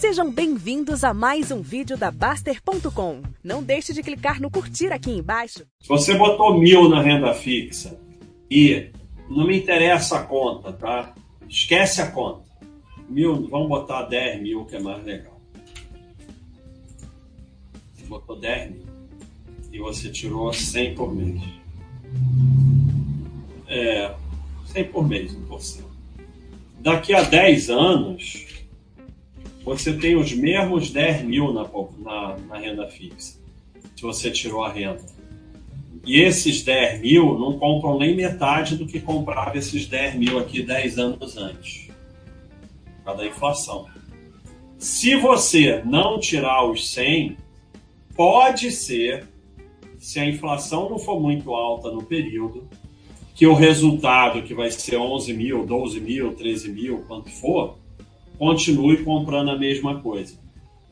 Sejam bem-vindos a mais um vídeo da Baster.com. Não deixe de clicar no curtir aqui embaixo. Se você botou mil na renda fixa e não me interessa a conta, tá? Esquece a conta. Mil, vamos botar 10 mil, que é mais legal. Você botou 10 mil e você tirou 100 por mês. É, 100 por mês, 1%. Daqui a 10 anos, você tem os mesmos 10 mil na, na, na renda fixa, se você tirou a renda. E esses 10 mil não compram nem metade do que comprava esses 10 mil aqui 10 anos antes, por causa da inflação. Se você não tirar os 100, pode ser, se a inflação não for muito alta no período, que o resultado, que vai ser 11 mil, 12 mil, 13 mil, quanto for, continue comprando a mesma coisa.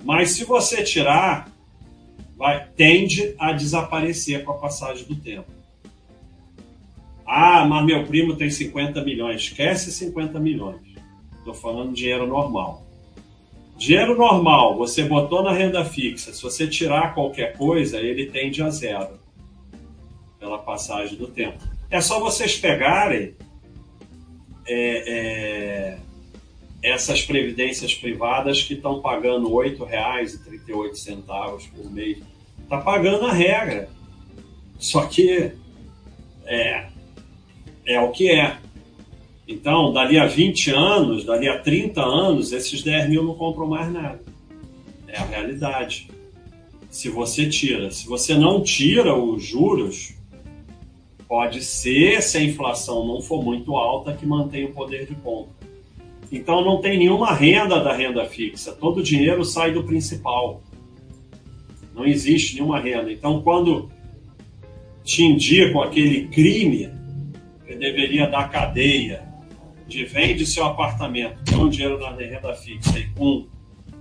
Mas se você tirar, vai, tende a desaparecer com a passagem do tempo. Ah, mas meu primo tem 50 milhões. Esquece 50 milhões. Estou falando dinheiro normal. Dinheiro normal, você botou na renda fixa, se você tirar qualquer coisa, ele tende a zero pela passagem do tempo. É só vocês pegarem é, é, essas previdências privadas que estão pagando R$ 8,38 por mês. Está pagando a regra. Só que é, é o que é. Então, dali a 20 anos, dali a 30 anos, esses 10 mil não compram mais nada. É a realidade. Se você tira. Se você não tira os juros, pode ser, se a inflação não for muito alta, que mantém o poder de compra. Então não tem nenhuma renda da renda fixa, todo o dinheiro sai do principal. Não existe nenhuma renda. Então quando te indico aquele crime que deveria dar cadeia de vende seu apartamento, com dinheiro na renda fixa e com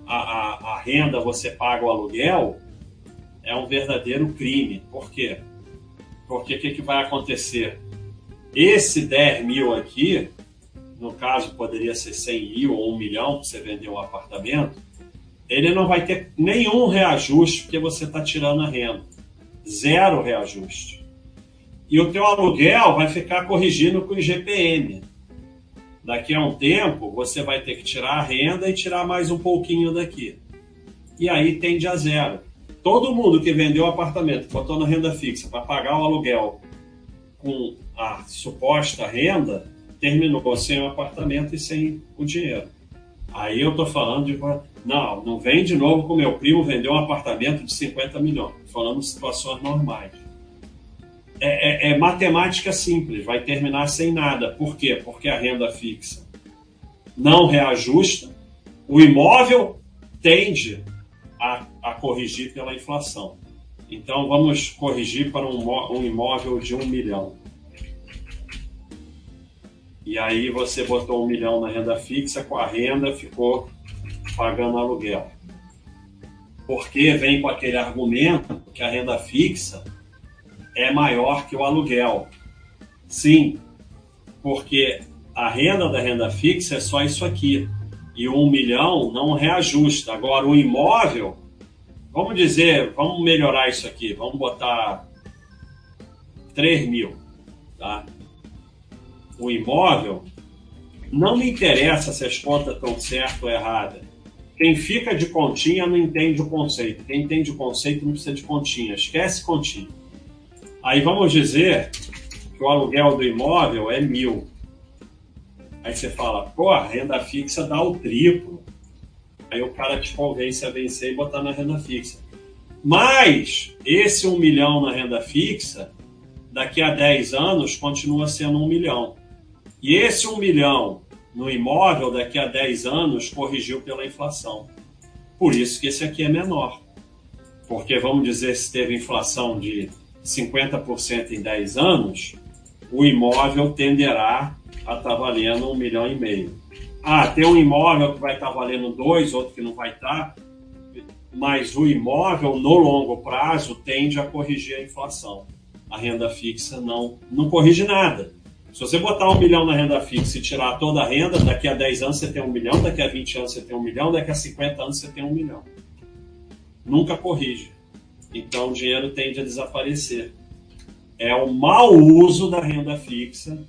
a, a, a renda você paga o aluguel, é um verdadeiro crime. Por quê? Porque o que, que vai acontecer? Esse 10 mil aqui no caso poderia ser 100 mil ou 1 milhão para você vender um apartamento, ele não vai ter nenhum reajuste porque você está tirando a renda. Zero reajuste. E o teu aluguel vai ficar corrigindo com o IGPM. Daqui a um tempo, você vai ter que tirar a renda e tirar mais um pouquinho daqui. E aí tende a zero. Todo mundo que vendeu o apartamento, botou na renda fixa para pagar o aluguel com a suposta renda, terminou sem o apartamento e sem o dinheiro. Aí eu estou falando de. Não, não vem de novo com meu primo vendeu um apartamento de 50 milhões. Falando de situações normais. É, é, é, matemática simples, vai terminar sem nada. Por quê? Porque a renda fixa não reajusta, o imóvel tende a, a corrigir pela inflação. Então vamos corrigir para um, um imóvel de um milhão. E aí você botou um milhão na renda fixa, com a renda ficou pagando aluguel. Porque vem com aquele argumento que a renda fixa é maior que o aluguel. Sim, porque a renda da renda fixa é só isso aqui. E um milhão não reajusta. Agora, o imóvel, vamos dizer, vamos melhorar isso aqui, vamos botar 3 mil. Tá? O imóvel, não me interessa se as contas estão certas ou erradas. Quem fica de continha não entende o conceito. Quem entende o conceito não precisa de continha. Esquece continha. Aí vamos dizer que o aluguel do imóvel é mil. Aí você fala, pô, a renda fixa dá o triplo. Aí o cara te convence a vencer e botar na renda fixa. Mas esse um milhão na renda fixa, daqui a 10 anos, continua sendo um milhão. E esse 1 milhão no imóvel, daqui a 10 anos, corrigiu pela inflação. Por isso que esse aqui é menor. Porque, vamos dizer, se teve inflação de 50% em 10 anos, o imóvel tenderá a estar tá valendo 1 milhão e meio. Ah, tem um imóvel que vai estar tá valendo 2, outro que não vai estar, tá, mas o imóvel, no longo prazo, tende a corrigir a inflação. A renda fixa não, não corrige nada Se você botar um milhão na renda fixa e tirar toda a renda, daqui a 10 anos você tem um milhão, daqui a 20 anos você tem um milhão, daqui a 50 anos você tem um milhão. Nunca corrige. Então o dinheiro tende a desaparecer. É o mau uso da renda fixa